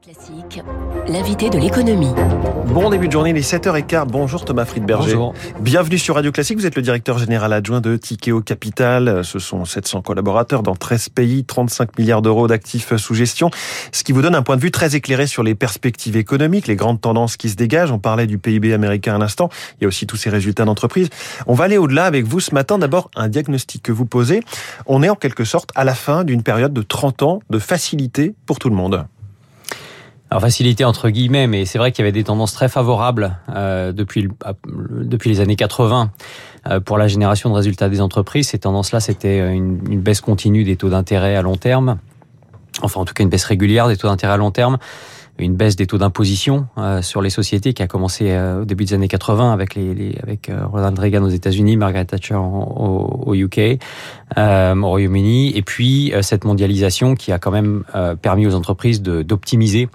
Classique, l'invité de l'économie. Bon début de journée, les 7h15. Bonjour Thomas Friedberger. Bonjour. Bienvenue sur Radio Classique. Vous êtes le directeur général adjoint de Tikeo Capital. Ce sont 700 collaborateurs dans 13 pays, 35 milliards d'euros d'actifs sous gestion. Ce qui vous donne un point de vue très éclairé sur les perspectives économiques, les grandes tendances qui se dégagent. On parlait du PIB américain à l'instant. Il y a aussi tous ces résultats d'entreprise. On va aller au-delà avec vous ce matin. D'abord, un diagnostic que vous posez. On est en quelque sorte à la fin d'une période de 30 ans de facilité pour tout le monde. Alors facilité entre guillemets, mais c'est vrai qu'il y avait des tendances très favorables euh, depuis, depuis les années 80 euh, pour la génération de résultats des entreprises. Ces tendances-là, c'était une, une, baisse continue des taux d'intérêt à long terme, enfin en tout cas une baisse régulière des taux d'intérêt à long terme, une baisse des taux d'imposition euh, sur les sociétés qui a commencé euh, au début des années 80 avec les, les avec euh, Ronald Reagan aux États-Unis, Margaret Thatcher au, au UK, au Royaume-Uni, et puis cette mondialisation qui a quand même permis aux entreprises d'optimiser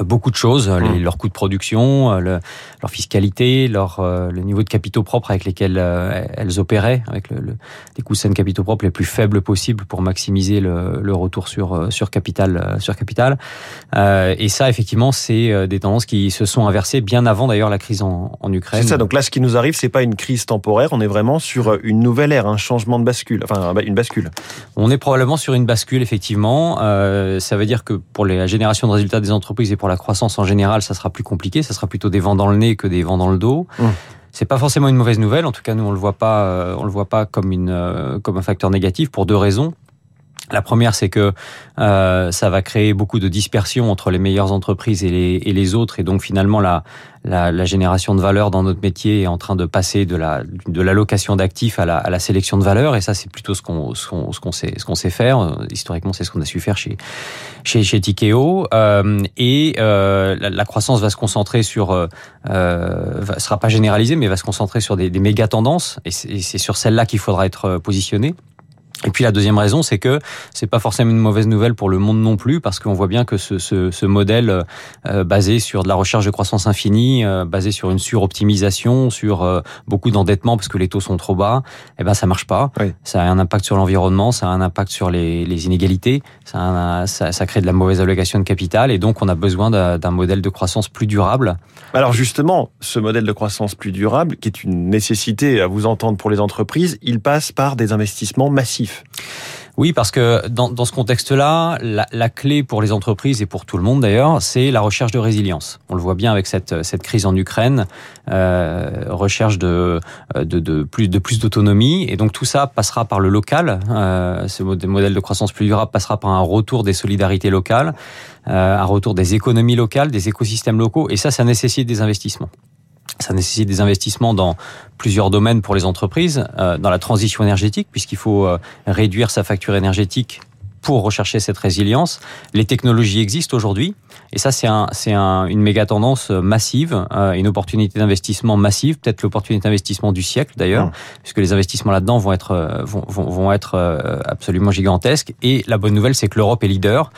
beaucoup de choses, les, Mmh. leurs coûts de production, euh, le, leur fiscalité, leur, euh, le niveau de capitaux propres avec lesquels euh, elles opéraient, avec le, le, les coûts de capitaux propres les plus faibles possibles pour maximiser le, le retour sur, euh, sur capital. Sur capital. Euh, et ça, effectivement, c'est des tendances qui se sont inversées bien avant d'ailleurs la crise en, en Ukraine. C'est ça. Donc là, ce qui nous arrive, c'est pas une crise temporaire. On est vraiment sur une nouvelle ère, un changement de bascule, enfin une bascule. On est probablement sur une bascule, effectivement. Euh, ça veut dire que pour la génération de résultats des entreprises et pour la croissance en général, ça sera plus compliqué. Ça sera plutôt des vents dans le nez que des vents dans le dos. Mmh. C'est pas forcément une mauvaise nouvelle. En tout cas, nous on le voit pas, euh, on le voit pas comme une euh, comme un facteur négatif pour deux raisons. La première, c'est que euh, ça va créer beaucoup de dispersion entre les meilleures entreprises et les, et les autres, et donc finalement la, la, la, génération de valeur dans notre métier est en train de passer de la de l'allocation d'actifs à la, à la sélection de valeur, et ça c'est plutôt ce qu'on ce qu'on sait ce qu'on sait faire. Historiquement, c'est ce qu'on a su faire chez chez chez Tikeo, euh, et euh, la, la, croissance va se concentrer sur euh, sera pas généralisée, mais va se concentrer sur des, des méga tendances, et c'est sur celle-là qu'il faudra être positionné. Et puis la deuxième raison, c'est que c'est pas forcément une mauvaise nouvelle pour le monde non plus, parce qu'on voit bien que ce, ce, ce modèle euh, basé sur de la recherche de croissance infinie, euh, basé sur une suroptimisation, sur euh, beaucoup d'endettement parce que les taux sont trop bas, eh ben ça marche pas. Oui. Ça a un impact sur l'environnement, ça a un impact sur les, les inégalités, ça, un, ça, ça, crée de la mauvaise allocation de capital, et donc on a besoin d'un modèle de croissance plus durable. Alors justement, ce modèle de croissance plus durable, qui est une nécessité à vous entendre pour les entreprises, il passe par des investissements massifs. Oui, parce que dans, dans ce contexte-là, la, la, clé pour les entreprises et pour tout le monde d'ailleurs, c'est la recherche de résilience. On le voit bien avec cette, cette crise en Ukraine, euh, recherche de, de, de plus de plus d'autonomie, et donc tout ça passera par le local. Euh, ce modèle de croissance plus durable passera par un retour des solidarités locales, euh, un retour des économies locales, des écosystèmes locaux, et ça, ça nécessite des investissements. Ça nécessite des investissements dans plusieurs domaines pour les entreprises, euh, dans la transition énergétique, puisqu'il faut euh, réduire sa facture énergétique pour rechercher cette résilience. Les technologies existent aujourd'hui, et ça c'est un, c'est un, une méga tendance massive, euh, une opportunité d'investissement massive, peut-être l'opportunité d'investissement du siècle d'ailleurs, mmh. puisque les investissements là-dedans vont être euh, vont, vont, vont être euh, absolument gigantesques. Et la bonne nouvelle, c'est que l'Europe est leader.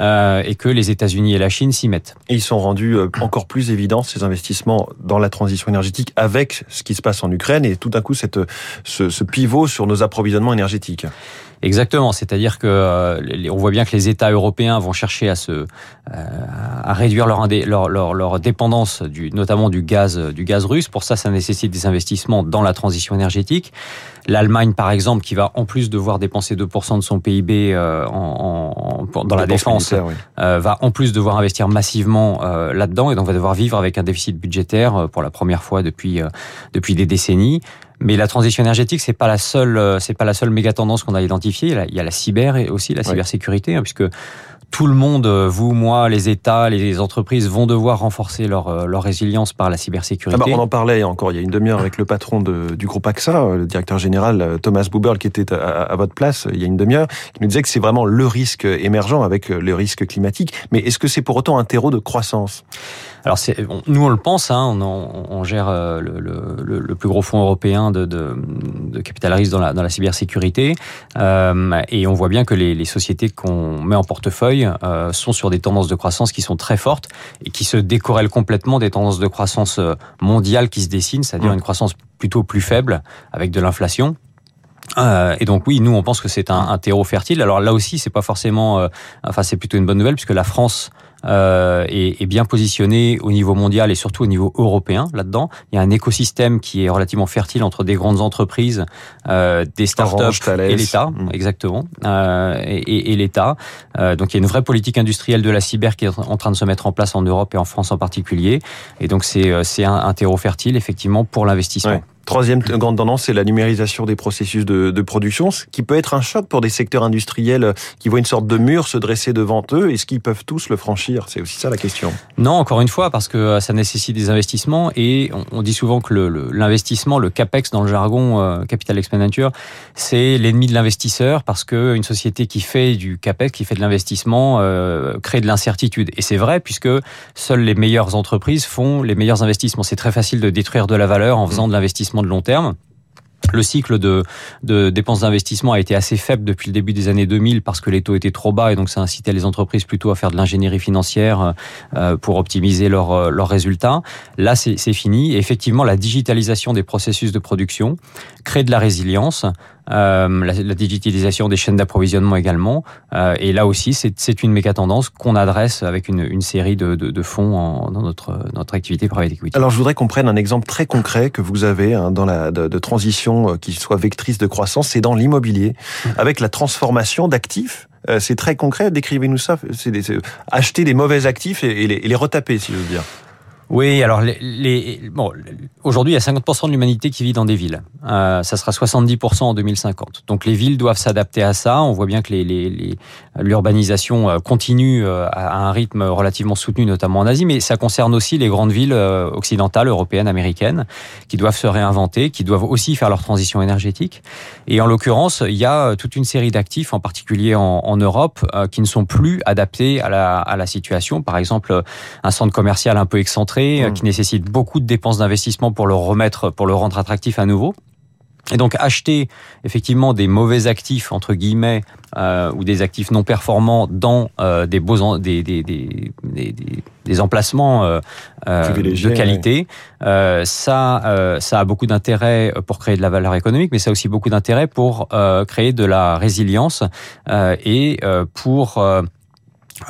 Euh, et que les États-Unis et la Chine s'y mettent. Et ils sont rendus euh, encore plus évidents ces investissements dans la transition énergétique avec ce qui se passe en Ukraine et tout d'un coup cette, ce, ce pivot sur nos approvisionnements énergétiques. Exactement, c'est-à-dire que euh, on voit bien que les États européens vont chercher à se euh, à réduire leur, leur, leur, leur dépendance du notamment du gaz du gaz russe. Pour ça, ça nécessite des investissements dans la transition énergétique. L'Allemagne, par exemple, qui va en plus devoir dépenser 2% de son PIB euh, en, en, dans la défense, oui. euh, va en plus devoir investir massivement euh, là-dedans et donc va devoir vivre avec un déficit budgétaire euh, pour la première fois depuis euh, depuis des décennies. Mais la transition énergétique, c'est pas la seule, c'est pas la seule méga tendance qu'on a identifiée. Il y a la cyber et aussi la cybersécurité, hein, puisque tout le monde, vous, moi, les États, les entreprises vont devoir renforcer leur, leur résilience par la cybersécurité. Ah bah on en parlait encore il y a une demi-heure avec le patron de, du groupe AXA, le directeur général Thomas Buberl, qui était à, à votre place il y a une demi-heure, qui nous disait que c'est vraiment le risque émergent avec le risque climatique. Mais est-ce que c'est pour autant un terreau de croissance? Alors nous on le pense, hein, on, on, gère le, le, le, plus gros fonds européen de, de, de capital risque dans la, dans la cybersécurité, euh, et on voit bien que les, les sociétés qu'on met en portefeuille euh, sont sur des tendances de croissance qui sont très fortes et qui se décorrèlent complètement des tendances de croissance mondiale qui se dessinent, c'est-à-dire mmh. une croissance plutôt plus faible avec de l'inflation. Euh, et donc oui, nous on pense que c'est un, un, terreau fertile. Alors là aussi, c'est pas forcément, euh, enfin c'est plutôt une bonne nouvelle puisque la France euh, est, est, bien positionné au niveau mondial et surtout au niveau européen là-dedans. Il y a un écosystème qui est relativement fertile entre des grandes entreprises, euh, des startups et l'État, mm. exactement, euh, et, et l'État. Euh, donc il y a une vraie politique industrielle de la cyber qui est en train de se mettre en place en Europe et en France en particulier. Et donc c'est euh, un, un terreau fertile effectivement pour l'investissement. Troisième grande tendance, c'est la numérisation des processus de, de, production, ce qui peut être un choc pour des secteurs industriels qui voient une sorte de mur se dresser devant eux. Est-ce qu'ils peuvent tous le franchir? C'est aussi ça la question. Non, encore une fois, parce que euh, ça nécessite des investissements et on, dit souvent que l'investissement, le, le, capex dans le jargon euh, capital expenditure, c'est l'ennemi de l'investisseur parce que une société qui fait du capex, qui fait de l'investissement, euh, crée de l'incertitude. Et c'est vrai puisque seules les meilleures entreprises font les meilleurs investissements. C'est très facile de détruire de la valeur en faisant de l'investissement de long terme. Le cycle de, dépenses d'investissement a été assez faible depuis le début des années 2000 parce que les taux étaient trop bas et donc ça incitait les entreprises plutôt à faire de l'ingénierie financière euh, pour optimiser leurs euh, leurs résultats. Là, c'est fini. Effectivement, la digitalisation des processus de production crée de la résilience, euh, la, la, digitalisation des chaînes d'approvisionnement également. Euh, et là aussi, c'est une méga tendance qu'on adresse avec une, une série de, de, de fonds en, dans notre, notre activité private equity. Alors, je voudrais qu'on prenne un exemple très concret que vous avez hein, dans la de, de transition euh, qui soit vectrice de croissance, c'est dans l'immobilier, avec la transformation d'actifs euh, c'est très concret. Décrivez-nous ça. C'est acheter des mauvais actifs et, les, et les retaper, si je veux dire. Oui, alors aujourd'hui il y a 50% de l'humanité qui vit dans des villes. Euh, ça sera 70% en 2050. Donc les villes doivent s'adapter à ça. On voit bien que l'urbanisation euh, continue euh, à un rythme relativement soutenu, notamment en Asie, mais ça concerne aussi les grandes villes euh, occidentales, européennes, américaines, qui doivent se réinventer, qui doivent aussi faire leur transition énergétique. Et en l'occurrence, il y a toute une série d'actifs, en particulier en, Europe, qui ne sont plus adaptés à la situation. Par exemple, un centre commercial un peu excentré euh, mmh. qui nécessite beaucoup de dépenses d'investissement pour le remettre, pour le rendre attractif à nouveau. Et donc acheter effectivement des mauvais actifs entre guillemets euh, ou des actifs non performants dans euh, des beaux en, des, des, des, des, emplacements euh de qualité, ouais. ça ça a beaucoup d'intérêt pour créer de la valeur économique, mais ça a aussi beaucoup d'intérêt pour créer de la résilience et pour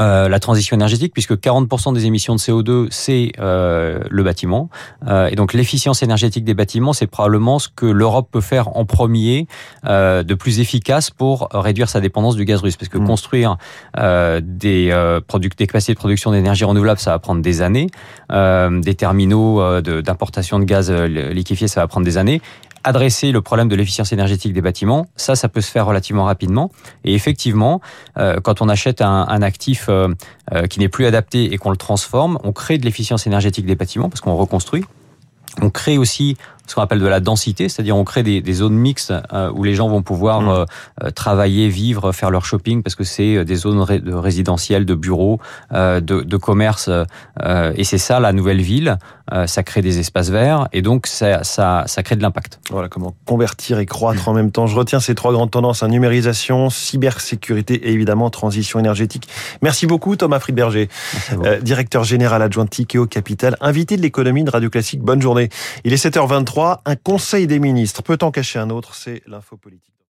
euh, la transition énergétique, puisque 40% des émissions de CO2, c'est euh, le bâtiment. Euh, et donc l'efficience énergétique des bâtiments, c'est probablement ce que l'Europe peut faire en premier euh, de plus efficace pour réduire sa dépendance du gaz russe. Parce que mmh. construire euh, des, des capacités de production d'énergie renouvelable, ça va prendre des années. des terminaux d'importation de, de gaz liquéfié, ça va prendre des années adresser le problème de l'efficience énergétique des bâtiments, ça, ça peut se faire relativement rapidement. Et effectivement, euh, quand on achète un, un actif euh, euh, qui n'est plus adapté et qu'on le transforme, on crée de l'efficience énergétique des bâtiments parce qu'on reconstruit. On crée aussi ce qu'on appelle de la densité, c'est-à-dire on crée des, des zones mixtes euh, où les gens vont pouvoir mmh. euh, travailler, vivre, faire leur shopping parce que c'est euh, des zones ré de résidentielles, de bureaux, euh, de, de, commerce et c'est ça la nouvelle ville. Ça crée des espaces verts et donc ça, ça, ça crée de l'impact. Voilà comment convertir et croître en même temps. Je retiens ces trois grandes tendances hein, numérisation, cybersécurité et évidemment transition énergétique. Merci beaucoup Thomas Friedberger, directeur général adjoint Tikeo Capital, invité de l'économie de Radio Classique. Bonne journée. Il est 7h23 un conseil des ministres peut en cacher un autre, c'est l'info politique.